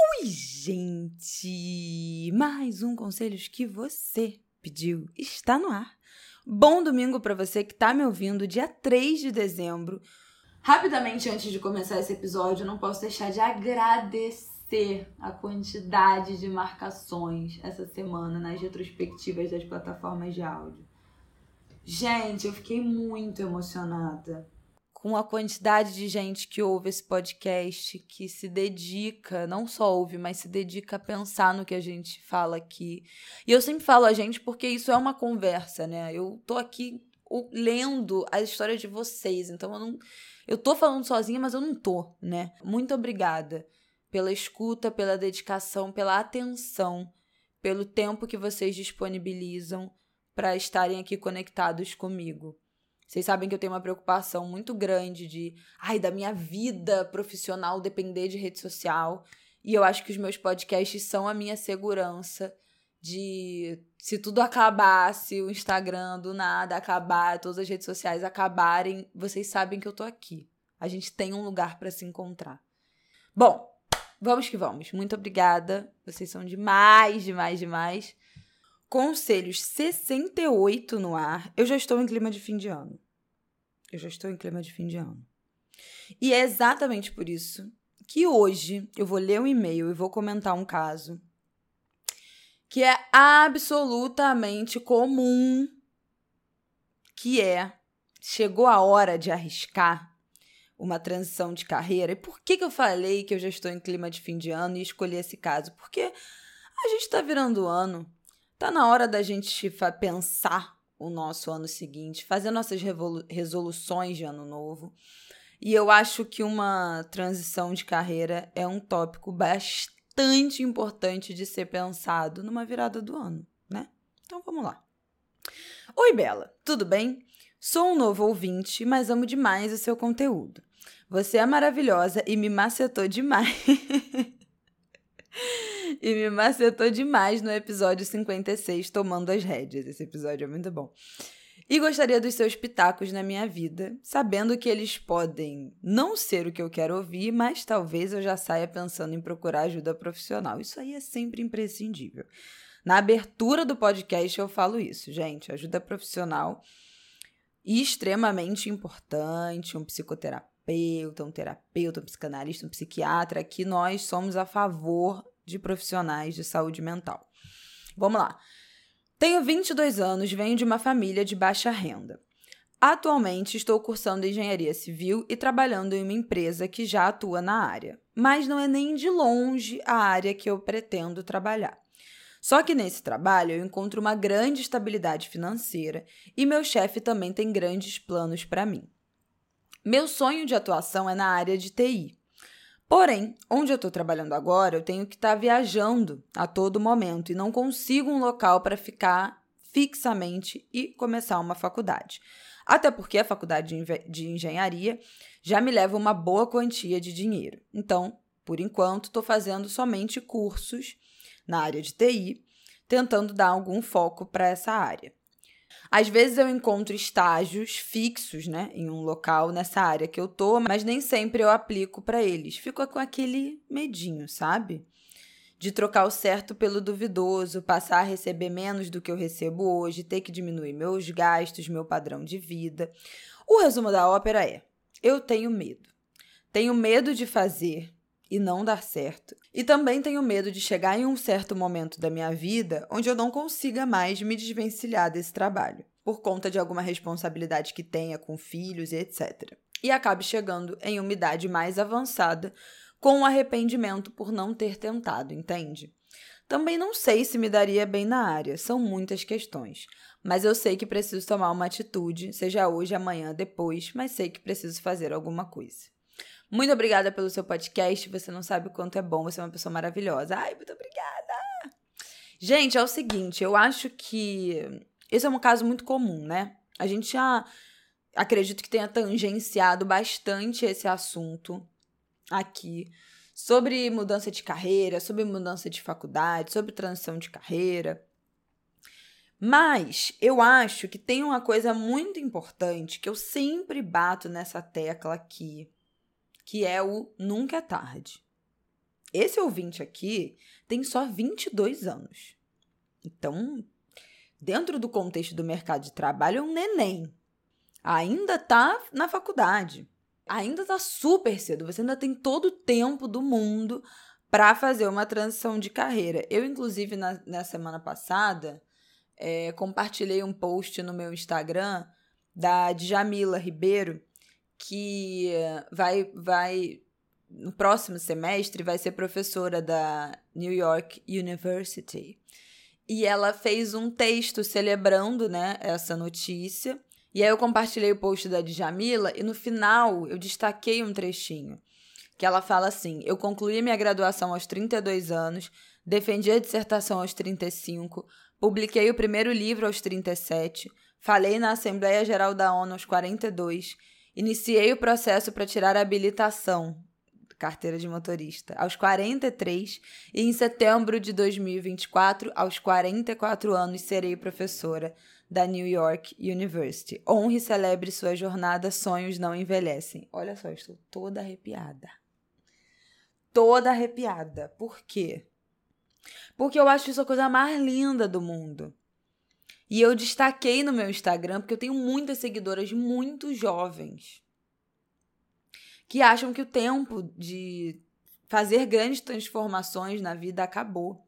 Oi, gente! Mais um Conselhos que você pediu está no ar. Bom domingo para você que tá me ouvindo, dia 3 de dezembro. Rapidamente, antes de começar esse episódio, não posso deixar de agradecer a quantidade de marcações essa semana nas retrospectivas das plataformas de áudio. Gente, eu fiquei muito emocionada com a quantidade de gente que ouve esse podcast, que se dedica, não só ouve, mas se dedica a pensar no que a gente fala aqui. E eu sempre falo a gente porque isso é uma conversa, né? Eu tô aqui lendo a história de vocês, então eu não eu tô falando sozinha, mas eu não tô, né? Muito obrigada pela escuta, pela dedicação, pela atenção, pelo tempo que vocês disponibilizam para estarem aqui conectados comigo. Vocês sabem que eu tenho uma preocupação muito grande de, ai, da minha vida profissional depender de rede social. E eu acho que os meus podcasts são a minha segurança de se tudo acabasse, o Instagram do nada acabar, todas as redes sociais acabarem, vocês sabem que eu tô aqui. A gente tem um lugar para se encontrar. Bom, vamos que vamos. Muito obrigada. Vocês são demais, demais, demais. Conselhos 68 no ar. Eu já estou em clima de fim de ano. Eu já estou em clima de fim de ano. E é exatamente por isso que hoje eu vou ler um e-mail e vou comentar um caso que é absolutamente comum, que é chegou a hora de arriscar uma transição de carreira. E por que, que eu falei que eu já estou em clima de fim de ano e escolhi esse caso? Porque a gente está virando ano. Tá na hora da gente pensar o nosso ano seguinte, fazer nossas resoluções de ano novo. E eu acho que uma transição de carreira é um tópico bastante importante de ser pensado numa virada do ano, né? Então vamos lá. Oi, Bela, tudo bem? Sou um novo ouvinte, mas amo demais o seu conteúdo. Você é maravilhosa e me macetou demais. e me macetou demais no episódio 56, Tomando as Rédeas. Esse episódio é muito bom. E gostaria dos seus pitacos na minha vida, sabendo que eles podem não ser o que eu quero ouvir, mas talvez eu já saia pensando em procurar ajuda profissional. Isso aí é sempre imprescindível. Na abertura do podcast eu falo isso, gente. Ajuda profissional extremamente importante, um psicoterapeuta, um terapeuta, um psicanalista, um psiquiatra, que nós somos a favor de profissionais de saúde mental. Vamos lá. Tenho 22 anos, venho de uma família de baixa renda. Atualmente estou cursando engenharia civil e trabalhando em uma empresa que já atua na área, mas não é nem de longe a área que eu pretendo trabalhar. Só que nesse trabalho eu encontro uma grande estabilidade financeira e meu chefe também tem grandes planos para mim. Meu sonho de atuação é na área de TI, Porém, onde eu estou trabalhando agora, eu tenho que estar tá viajando a todo momento e não consigo um local para ficar fixamente e começar uma faculdade. Até porque a faculdade de engenharia já me leva uma boa quantia de dinheiro. Então, por enquanto, estou fazendo somente cursos na área de TI, tentando dar algum foco para essa área. Às vezes eu encontro estágios fixos, né, em um local nessa área que eu tô, mas nem sempre eu aplico para eles. Fico com aquele medinho, sabe? De trocar o certo pelo duvidoso, passar a receber menos do que eu recebo hoje, ter que diminuir meus gastos, meu padrão de vida. O resumo da ópera é: eu tenho medo. Tenho medo de fazer e não dar certo. E também tenho medo de chegar em um certo momento da minha vida onde eu não consiga mais me desvencilhar desse trabalho, por conta de alguma responsabilidade que tenha com filhos e etc. E acabe chegando em uma idade mais avançada com um arrependimento por não ter tentado, entende? Também não sei se me daria bem na área, são muitas questões. Mas eu sei que preciso tomar uma atitude, seja hoje, amanhã, depois, mas sei que preciso fazer alguma coisa. Muito obrigada pelo seu podcast. Você não sabe o quanto é bom. Você é uma pessoa maravilhosa. Ai, muito obrigada. Gente, é o seguinte, eu acho que esse é um caso muito comum, né? A gente já acredito que tenha tangenciado bastante esse assunto aqui sobre mudança de carreira, sobre mudança de faculdade, sobre transição de carreira. Mas eu acho que tem uma coisa muito importante que eu sempre bato nessa tecla aqui, que é o nunca é tarde. Esse ouvinte aqui tem só 22 anos. Então, dentro do contexto do mercado de trabalho, é um neném. Ainda está na faculdade. Ainda está super cedo. Você ainda tem todo o tempo do mundo para fazer uma transição de carreira. Eu, inclusive, na, na semana passada, é, compartilhei um post no meu Instagram da Djamila Ribeiro, que vai, vai no próximo semestre vai ser professora da New York University. E ela fez um texto celebrando, né, essa notícia. E aí eu compartilhei o post da Djamila e no final eu destaquei um trechinho. Que ela fala assim: Eu concluí minha graduação aos 32 anos, defendi a dissertação aos 35, publiquei o primeiro livro aos 37, falei na Assembleia Geral da ONU aos 42, iniciei o processo para tirar a habilitação carteira de motorista, aos 43 e em setembro de 2024, aos 44 anos, serei professora da New York University. Honre e celebre sua jornada, sonhos não envelhecem. Olha só, estou toda arrepiada. Toda arrepiada. Por quê? Porque eu acho isso a coisa mais linda do mundo. E eu destaquei no meu Instagram porque eu tenho muitas seguidoras muito jovens que acham que o tempo de fazer grandes transformações na vida acabou.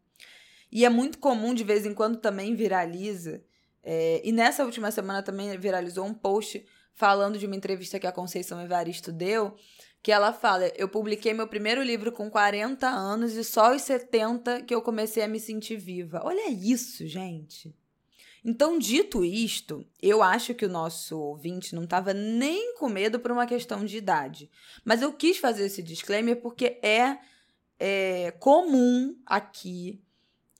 E é muito comum, de vez em quando também viraliza. É, e nessa última semana também viralizou um post falando de uma entrevista que a Conceição Evaristo deu, que ela fala: Eu publiquei meu primeiro livro com 40 anos e só aos 70 que eu comecei a me sentir viva. Olha isso, gente. Então, dito isto, eu acho que o nosso ouvinte não estava nem com medo por uma questão de idade. Mas eu quis fazer esse disclaimer porque é, é comum aqui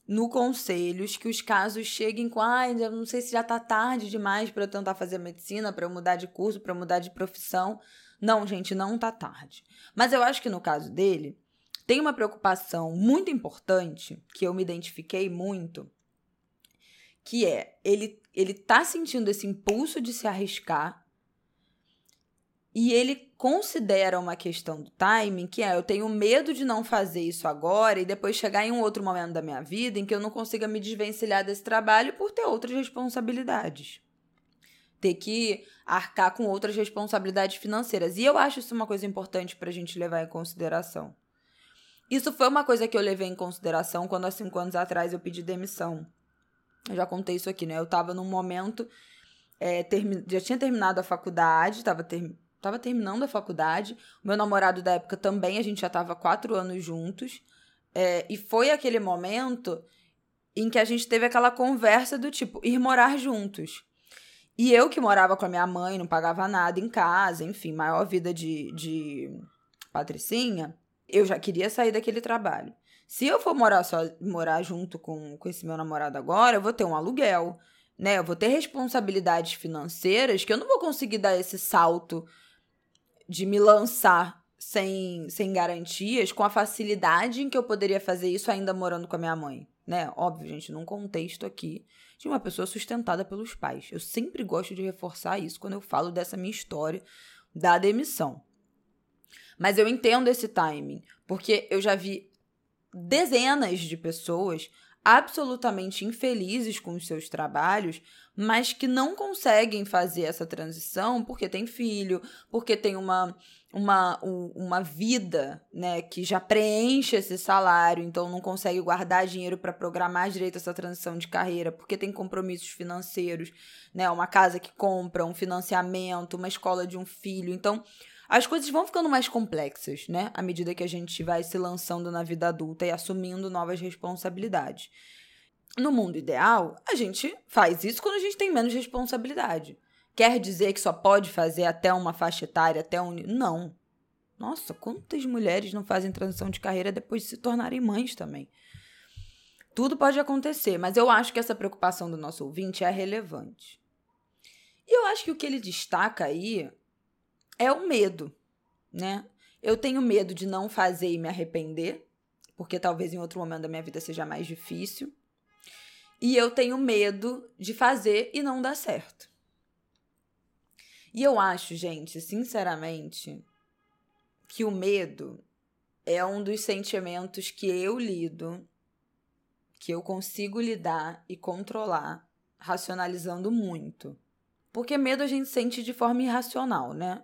no Conselhos que os casos cheguem com, ai, ah, não sei se já está tarde demais para eu tentar fazer medicina, para eu mudar de curso, para mudar de profissão. Não, gente, não está tarde. Mas eu acho que no caso dele, tem uma preocupação muito importante que eu me identifiquei muito, que é ele ele tá sentindo esse impulso de se arriscar e ele considera uma questão do timing, que é eu tenho medo de não fazer isso agora e depois chegar em um outro momento da minha vida em que eu não consiga me desvencilhar desse trabalho por ter outras responsabilidades. Ter que arcar com outras responsabilidades financeiras. E eu acho isso uma coisa importante para a gente levar em consideração. Isso foi uma coisa que eu levei em consideração quando há cinco anos atrás eu pedi demissão eu já contei isso aqui, né? Eu tava num momento. É, termi... Já tinha terminado a faculdade, tava, ter... tava terminando a faculdade. O meu namorado da época também, a gente já tava quatro anos juntos. É, e foi aquele momento em que a gente teve aquela conversa do tipo, ir morar juntos. E eu que morava com a minha mãe, não pagava nada em casa, enfim, maior vida de, de patricinha, eu já queria sair daquele trabalho. Se eu for morar só, morar junto com, com esse meu namorado agora, eu vou ter um aluguel, né? Eu vou ter responsabilidades financeiras que eu não vou conseguir dar esse salto de me lançar sem, sem garantias, com a facilidade em que eu poderia fazer isso ainda morando com a minha mãe, né? Óbvio, gente, num contexto aqui de uma pessoa sustentada pelos pais. Eu sempre gosto de reforçar isso quando eu falo dessa minha história da demissão. Mas eu entendo esse timing, porque eu já vi dezenas de pessoas absolutamente infelizes com os seus trabalhos, mas que não conseguem fazer essa transição porque tem filho, porque tem uma uma, uma vida, né, que já preenche esse salário, então não consegue guardar dinheiro para programar direito essa transição de carreira, porque tem compromissos financeiros, né, uma casa que compra, um financiamento, uma escola de um filho. Então, as coisas vão ficando mais complexas, né? À medida que a gente vai se lançando na vida adulta e assumindo novas responsabilidades. No mundo ideal, a gente faz isso quando a gente tem menos responsabilidade. Quer dizer que só pode fazer até uma faixa etária, até um. Não. Nossa, quantas mulheres não fazem transição de carreira depois de se tornarem mães também? Tudo pode acontecer, mas eu acho que essa preocupação do nosso ouvinte é relevante. E eu acho que o que ele destaca aí é o medo, né? Eu tenho medo de não fazer e me arrepender, porque talvez em outro momento da minha vida seja mais difícil. E eu tenho medo de fazer e não dar certo. E eu acho, gente, sinceramente, que o medo é um dos sentimentos que eu lido, que eu consigo lidar e controlar, racionalizando muito. Porque medo a gente sente de forma irracional, né?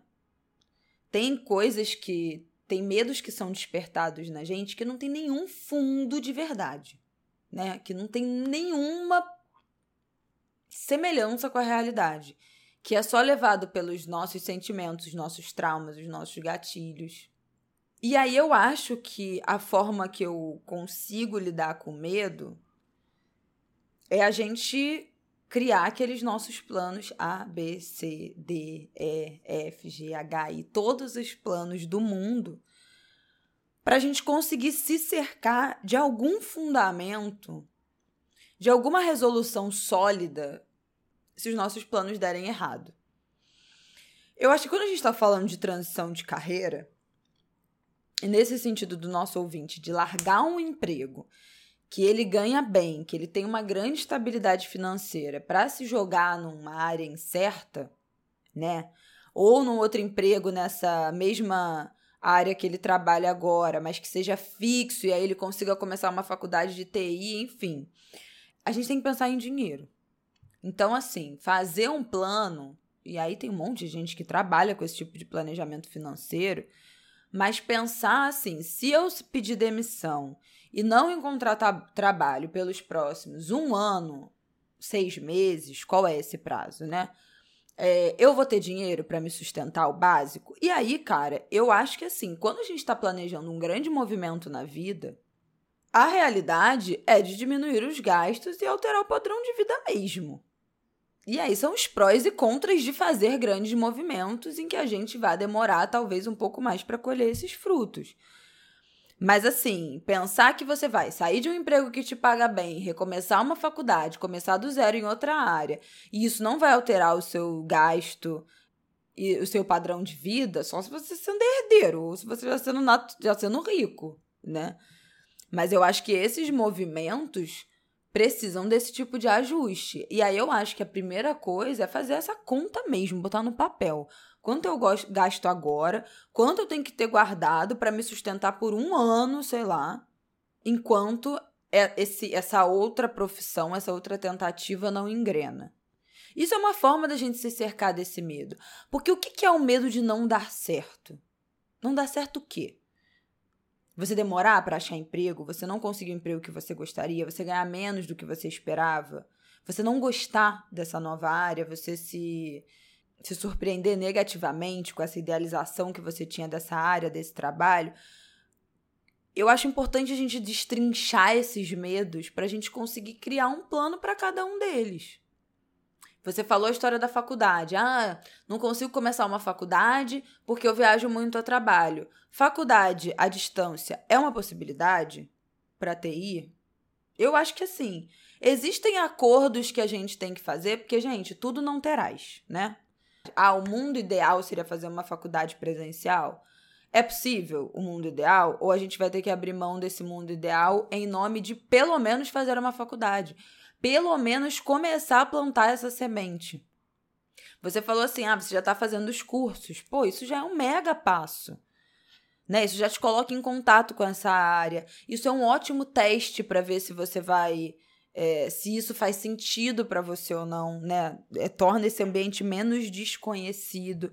Tem coisas que. Tem medos que são despertados na gente que não tem nenhum fundo de verdade, né? Que não tem nenhuma semelhança com a realidade que é só levado pelos nossos sentimentos, os nossos traumas, os nossos gatilhos. E aí eu acho que a forma que eu consigo lidar com medo é a gente criar aqueles nossos planos A, B, C, D, E, F, G, H, I, todos os planos do mundo, para a gente conseguir se cercar de algum fundamento, de alguma resolução sólida se os nossos planos derem errado. Eu acho que quando a gente está falando de transição de carreira, e nesse sentido do nosso ouvinte, de largar um emprego que ele ganha bem, que ele tem uma grande estabilidade financeira para se jogar numa área incerta, né? Ou num outro emprego nessa mesma área que ele trabalha agora, mas que seja fixo e aí ele consiga começar uma faculdade de TI, enfim. A gente tem que pensar em dinheiro. Então, assim, fazer um plano, e aí tem um monte de gente que trabalha com esse tipo de planejamento financeiro, mas pensar assim: se eu pedir demissão e não encontrar trabalho pelos próximos um ano, seis meses, qual é esse prazo, né? É, eu vou ter dinheiro para me sustentar o básico? E aí, cara, eu acho que assim, quando a gente está planejando um grande movimento na vida, a realidade é de diminuir os gastos e alterar o padrão de vida mesmo. E aí são os prós e contras de fazer grandes movimentos em que a gente vai demorar talvez um pouco mais para colher esses frutos. Mas assim, pensar que você vai sair de um emprego que te paga bem, recomeçar uma faculdade, começar do zero em outra área, e isso não vai alterar o seu gasto e o seu padrão de vida, só se você sendo herdeiro, ou se você já sendo, já sendo rico, né? Mas eu acho que esses movimentos precisam desse tipo de ajuste. E aí eu acho que a primeira coisa é fazer essa conta mesmo, botar no papel. Quanto eu gasto agora, quanto eu tenho que ter guardado para me sustentar por um ano, sei lá, enquanto é esse, essa outra profissão, essa outra tentativa não engrena. Isso é uma forma da gente se cercar desse medo. Porque o que é o medo de não dar certo? Não dar certo o quê? Você demorar para achar emprego, você não conseguir o emprego que você gostaria, você ganhar menos do que você esperava, você não gostar dessa nova área, você se se surpreender negativamente com essa idealização que você tinha dessa área, desse trabalho. Eu acho importante a gente destrinchar esses medos para a gente conseguir criar um plano para cada um deles. Você falou a história da faculdade. Ah, não consigo começar uma faculdade porque eu viajo muito a trabalho. Faculdade à distância é uma possibilidade para TI? Eu acho que assim. Existem acordos que a gente tem que fazer, porque, gente, tudo não terás, né? Ah, o mundo ideal seria fazer uma faculdade presencial? É possível o mundo ideal? Ou a gente vai ter que abrir mão desse mundo ideal em nome de pelo menos fazer uma faculdade? pelo menos começar a plantar essa semente. Você falou assim: ah, você já está fazendo os cursos. Pô, isso já é um mega passo. Né? Isso já te coloca em contato com essa área. Isso é um ótimo teste para ver se você vai. É, se isso faz sentido para você ou não, né? É, torna esse ambiente menos desconhecido.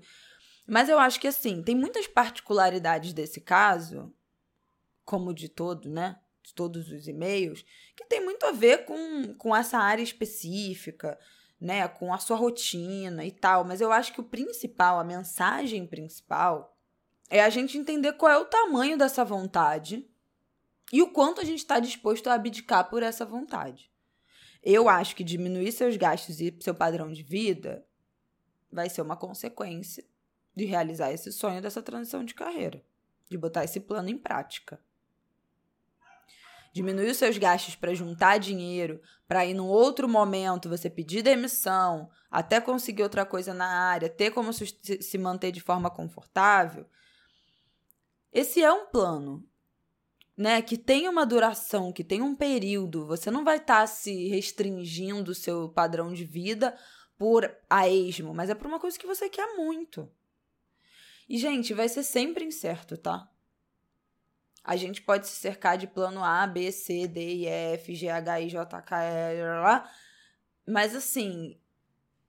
Mas eu acho que assim, tem muitas particularidades desse caso, como de todo, né? de todos os e-mails, que tem muito a ver com, com essa área específica, né, com a sua rotina e tal, mas eu acho que o principal, a mensagem principal, é a gente entender qual é o tamanho dessa vontade e o quanto a gente está disposto a abdicar por essa vontade. Eu acho que diminuir seus gastos e seu padrão de vida vai ser uma consequência de realizar esse sonho dessa transição de carreira. de botar esse plano em prática. Diminuir os seus gastos para juntar dinheiro, para ir num outro momento você pedir demissão, até conseguir outra coisa na área, ter como se manter de forma confortável. Esse é um plano, né, que tem uma duração, que tem um período. Você não vai estar tá se restringindo o seu padrão de vida por a esmo, mas é por uma coisa que você quer muito. E, gente, vai ser sempre incerto, tá? A gente pode se cercar de plano A, B, C, D, E, F, G, H, I, J, K, L, mas assim,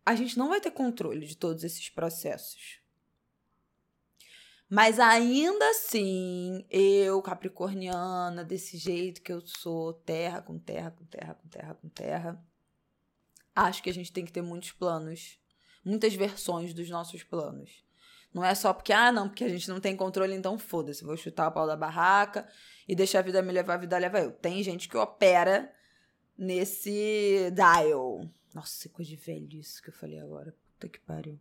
a gente não vai ter controle de todos esses processos. Mas ainda assim, eu, capricorniana, desse jeito que eu sou, terra com terra, com terra, com terra, com terra, acho que a gente tem que ter muitos planos, muitas versões dos nossos planos. Não é só porque, ah, não, porque a gente não tem controle, então foda-se, vou chutar o pau da barraca e deixar a vida me levar, a vida leva eu. Tem gente que opera nesse dial. Nossa, coisa de velho isso que eu falei agora. Puta que pariu.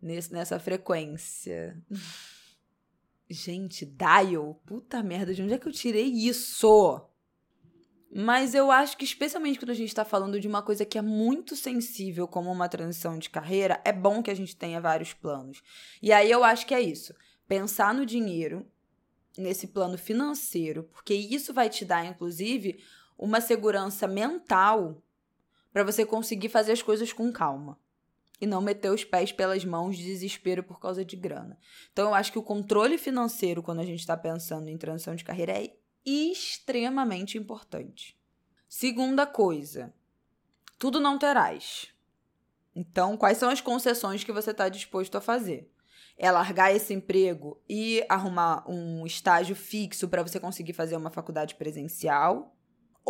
Nesse, nessa frequência. Gente, dial? Puta merda, de onde é que eu tirei isso? Mas eu acho que, especialmente quando a gente está falando de uma coisa que é muito sensível, como uma transição de carreira, é bom que a gente tenha vários planos. E aí eu acho que é isso. Pensar no dinheiro, nesse plano financeiro, porque isso vai te dar, inclusive, uma segurança mental para você conseguir fazer as coisas com calma. E não meter os pés pelas mãos de desespero por causa de grana. Então, eu acho que o controle financeiro, quando a gente está pensando em transição de carreira, é extremamente importante. Segunda coisa, tudo não terás. Então, quais são as concessões que você está disposto a fazer? É largar esse emprego e arrumar um estágio fixo para você conseguir fazer uma faculdade presencial?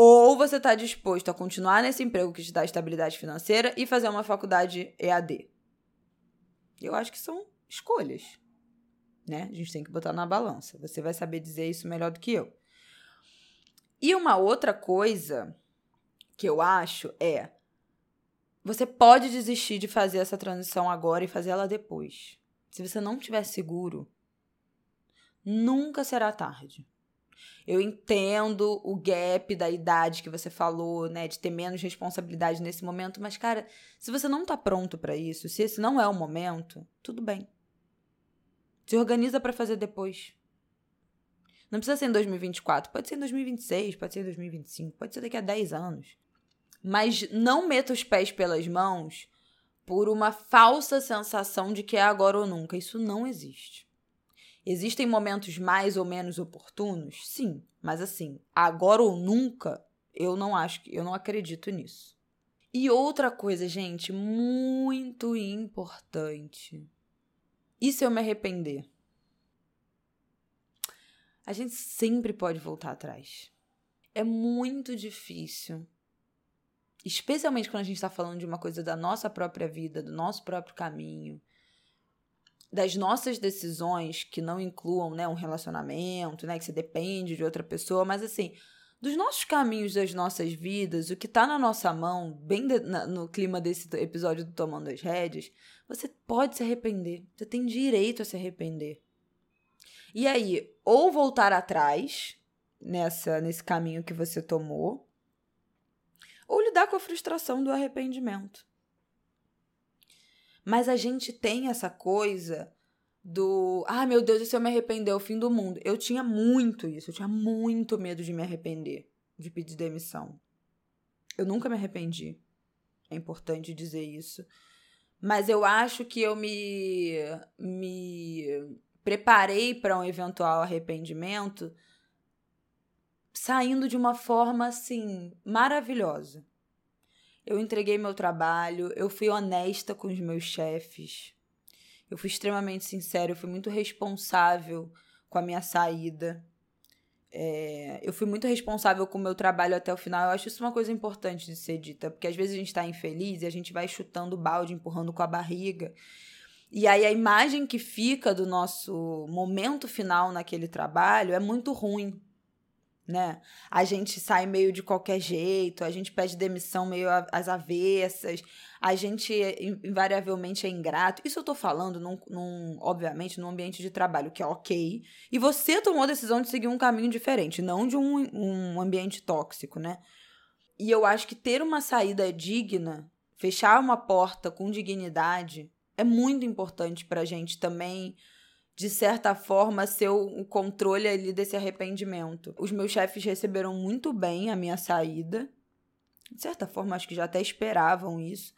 Ou você está disposto a continuar nesse emprego que te dá estabilidade financeira e fazer uma faculdade EAD? Eu acho que são escolhas, né? A gente tem que botar na balança. Você vai saber dizer isso melhor do que eu. E uma outra coisa que eu acho é: você pode desistir de fazer essa transição agora e fazer ela depois. Se você não estiver seguro, nunca será tarde. Eu entendo o gap da idade que você falou, né, de ter menos responsabilidade nesse momento, mas cara, se você não tá pronto para isso, se esse não é o momento, tudo bem. Se organiza para fazer depois. Não precisa ser em 2024, pode ser em 2026, pode ser em 2025, pode ser daqui a 10 anos. Mas não meta os pés pelas mãos por uma falsa sensação de que é agora ou nunca. Isso não existe. Existem momentos mais ou menos oportunos? Sim, mas assim, agora ou nunca, eu não acho, eu não acredito nisso. E outra coisa, gente, muito importante. E se eu me arrepender? a gente sempre pode voltar atrás. É muito difícil. Especialmente quando a gente está falando de uma coisa da nossa própria vida, do nosso próprio caminho, das nossas decisões que não incluam né, um relacionamento, né, que você depende de outra pessoa, mas assim, dos nossos caminhos, das nossas vidas, o que está na nossa mão, bem de, na, no clima desse episódio do Tomando as Rédeas, você pode se arrepender. Você tem direito a se arrepender. E aí, ou voltar atrás nessa nesse caminho que você tomou, ou lidar com a frustração do arrependimento. Mas a gente tem essa coisa do, ah, meu Deus, e se eu me arrepender, é o fim do mundo. Eu tinha muito isso, eu tinha muito medo de me arrepender, de pedir demissão. Eu nunca me arrependi. É importante dizer isso. Mas eu acho que eu me me preparei para um eventual arrependimento saindo de uma forma assim maravilhosa. Eu entreguei meu trabalho, eu fui honesta com os meus chefes. Eu fui extremamente sincera, eu fui muito responsável com a minha saída. É, eu fui muito responsável com o meu trabalho até o final. Eu acho isso uma coisa importante de ser dita, porque às vezes a gente está infeliz e a gente vai chutando o balde, empurrando com a barriga. E aí a imagem que fica do nosso momento final naquele trabalho é muito ruim. Né? A gente sai meio de qualquer jeito, a gente pede demissão meio às avessas, a gente invariavelmente é ingrato. Isso eu tô falando, num, num, obviamente, num ambiente de trabalho que é ok. E você tomou a decisão de seguir um caminho diferente, não de um, um ambiente tóxico, né? E eu acho que ter uma saída digna, fechar uma porta com dignidade, é muito importante pra gente também de certa forma, ser o controle ali desse arrependimento. Os meus chefes receberam muito bem a minha saída. De certa forma, acho que já até esperavam isso.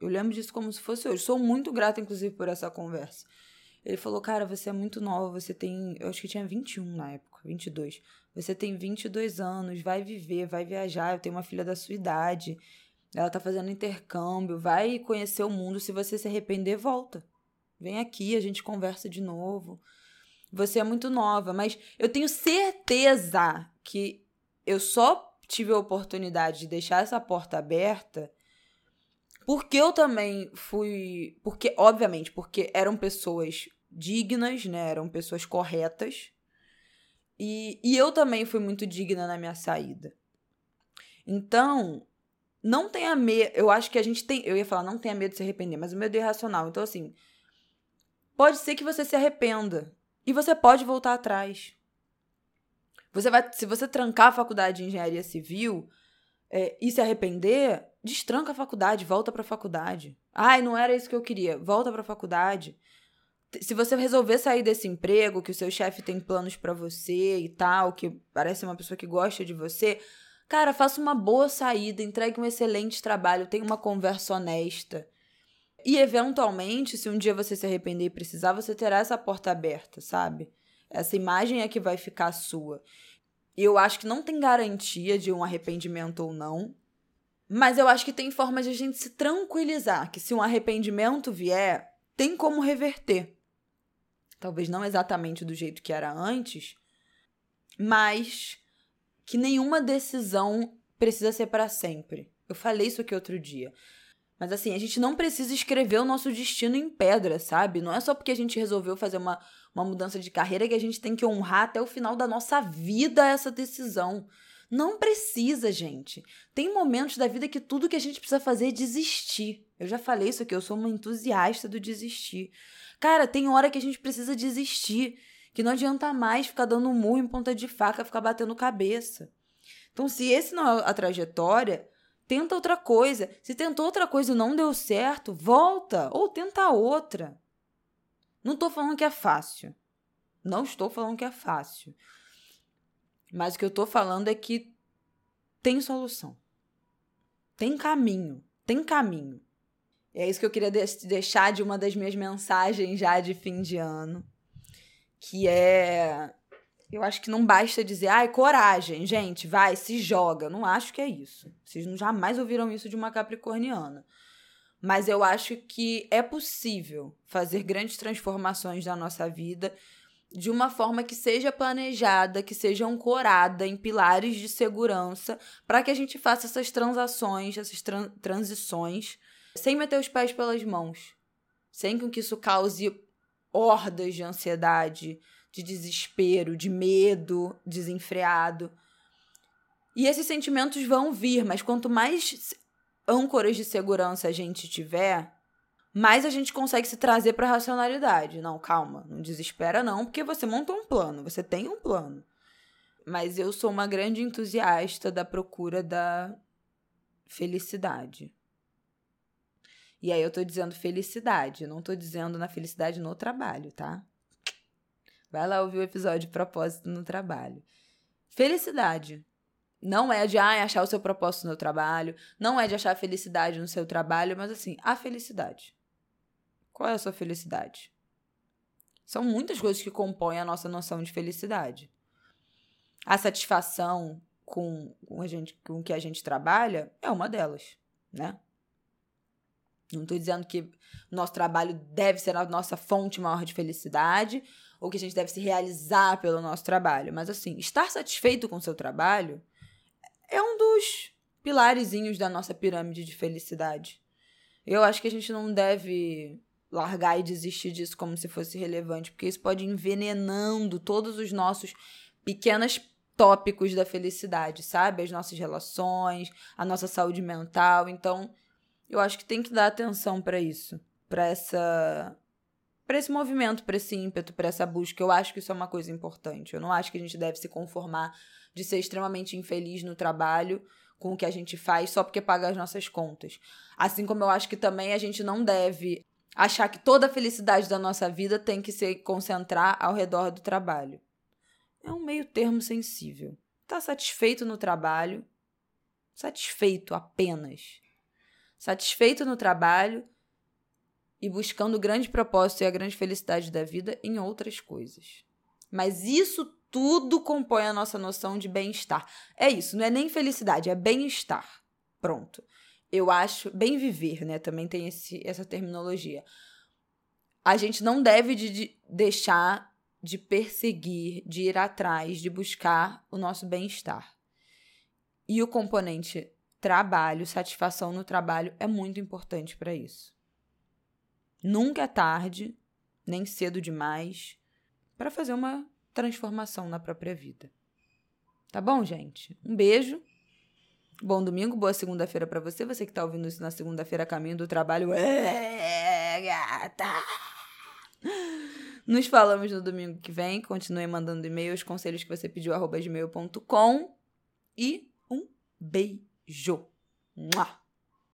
Eu lembro disso como se fosse hoje. Sou muito grata, inclusive, por essa conversa. Ele falou, cara, você é muito nova, você tem. Eu acho que tinha 21 na época, 22. Você tem 22 anos, vai viver, vai viajar. Eu tenho uma filha da sua idade. Ela tá fazendo intercâmbio, vai conhecer o mundo. Se você se arrepender, volta. Vem aqui, a gente conversa de novo. Você é muito nova, mas eu tenho certeza que eu só tive a oportunidade de deixar essa porta aberta porque eu também fui. Porque, obviamente, porque eram pessoas dignas, né? Eram pessoas corretas. E, e eu também fui muito digna na minha saída. Então, não tenha medo. Eu acho que a gente tem. Eu ia falar, não tenha medo de se arrepender, mas o medo é irracional. Então, assim, pode ser que você se arrependa. E você pode voltar atrás. Você vai, se você trancar a faculdade de engenharia civil é, e se arrepender, destranca a faculdade, volta para a faculdade. Ai, não era isso que eu queria. Volta para a faculdade. Se você resolver sair desse emprego, que o seu chefe tem planos para você e tal, que parece uma pessoa que gosta de você, cara, faça uma boa saída, entregue um excelente trabalho, tenha uma conversa honesta. E eventualmente, se um dia você se arrepender e precisar, você terá essa porta aberta, sabe? Essa imagem é que vai ficar sua. E eu acho que não tem garantia de um arrependimento ou não. Mas eu acho que tem forma de a gente se tranquilizar, que se um arrependimento vier, tem como reverter. Talvez não exatamente do jeito que era antes, mas que nenhuma decisão precisa ser para sempre. Eu falei isso aqui outro dia. Mas assim, a gente não precisa escrever o nosso destino em pedra, sabe? Não é só porque a gente resolveu fazer uma, uma mudança de carreira que a gente tem que honrar até o final da nossa vida essa decisão. Não precisa, gente. Tem momentos da vida que tudo que a gente precisa fazer é desistir. Eu já falei isso aqui, eu sou uma entusiasta do desistir. Cara, tem hora que a gente precisa desistir. Que não adianta mais ficar dando murro em ponta de faca, ficar batendo cabeça. Então, se esse não é a trajetória, tenta outra coisa. Se tentou outra coisa e não deu certo, volta ou tenta outra. Não estou falando que é fácil. Não estou falando que é fácil. Mas o que eu estou falando é que tem solução. Tem caminho. Tem caminho. É isso que eu queria deixar de uma das minhas mensagens já de fim de ano. Que é eu acho que não basta dizer, ai, coragem, gente, vai, se joga. Não acho que é isso. Vocês não jamais ouviram isso de uma capricorniana. Mas eu acho que é possível fazer grandes transformações na nossa vida de uma forma que seja planejada, que seja ancorada em pilares de segurança, para que a gente faça essas transações, essas tran transições, sem meter os pés pelas mãos, sem que isso cause hordas de ansiedade, de desespero, de medo desenfreado. E esses sentimentos vão vir, mas quanto mais âncoras de segurança a gente tiver, mais a gente consegue se trazer para a racionalidade. Não, calma, não desespera não, porque você montou um plano, você tem um plano. Mas eu sou uma grande entusiasta da procura da felicidade. E aí eu tô dizendo felicidade, não tô dizendo na felicidade no trabalho, tá? Vai lá ouvir o episódio propósito no trabalho. Felicidade. Não é de ah, achar o seu propósito no trabalho, não é de achar felicidade no seu trabalho, mas assim, a felicidade. Qual é a sua felicidade? São muitas coisas que compõem a nossa noção de felicidade. A satisfação com, com, a gente, com que a gente trabalha é uma delas, né? Não estou dizendo que nosso trabalho deve ser a nossa fonte maior de felicidade, ou que a gente deve se realizar pelo nosso trabalho. Mas, assim, estar satisfeito com o seu trabalho é um dos pilarezinhos da nossa pirâmide de felicidade. Eu acho que a gente não deve largar e desistir disso como se fosse relevante, porque isso pode ir envenenando todos os nossos pequenas tópicos da felicidade, sabe? As nossas relações, a nossa saúde mental. Então, eu acho que tem que dar atenção para isso, para essa para esse movimento, para esse ímpeto, para essa busca. Eu acho que isso é uma coisa importante. Eu não acho que a gente deve se conformar de ser extremamente infeliz no trabalho com o que a gente faz só porque paga as nossas contas. Assim como eu acho que também a gente não deve achar que toda a felicidade da nossa vida tem que se concentrar ao redor do trabalho. É um meio termo sensível. Tá satisfeito no trabalho? Satisfeito apenas. Satisfeito no trabalho e buscando o grande propósito e a grande felicidade da vida em outras coisas. Mas isso tudo compõe a nossa noção de bem-estar. É isso, não é nem felicidade, é bem-estar. Pronto. Eu acho bem viver, né? Também tem esse, essa terminologia. A gente não deve de, de deixar de perseguir, de ir atrás, de buscar o nosso bem-estar. E o componente trabalho, satisfação no trabalho é muito importante para isso. Nunca é tarde, nem cedo demais, para fazer uma transformação na própria vida. Tá bom, gente? Um beijo. Bom domingo, boa segunda-feira para você. Você que tá ouvindo isso na segunda-feira, caminho do trabalho. É, gata! Nos falamos no domingo que vem. Continue mandando e-mails, conselhos que você pediu, arroba gmail.com. E um beijo. Mua!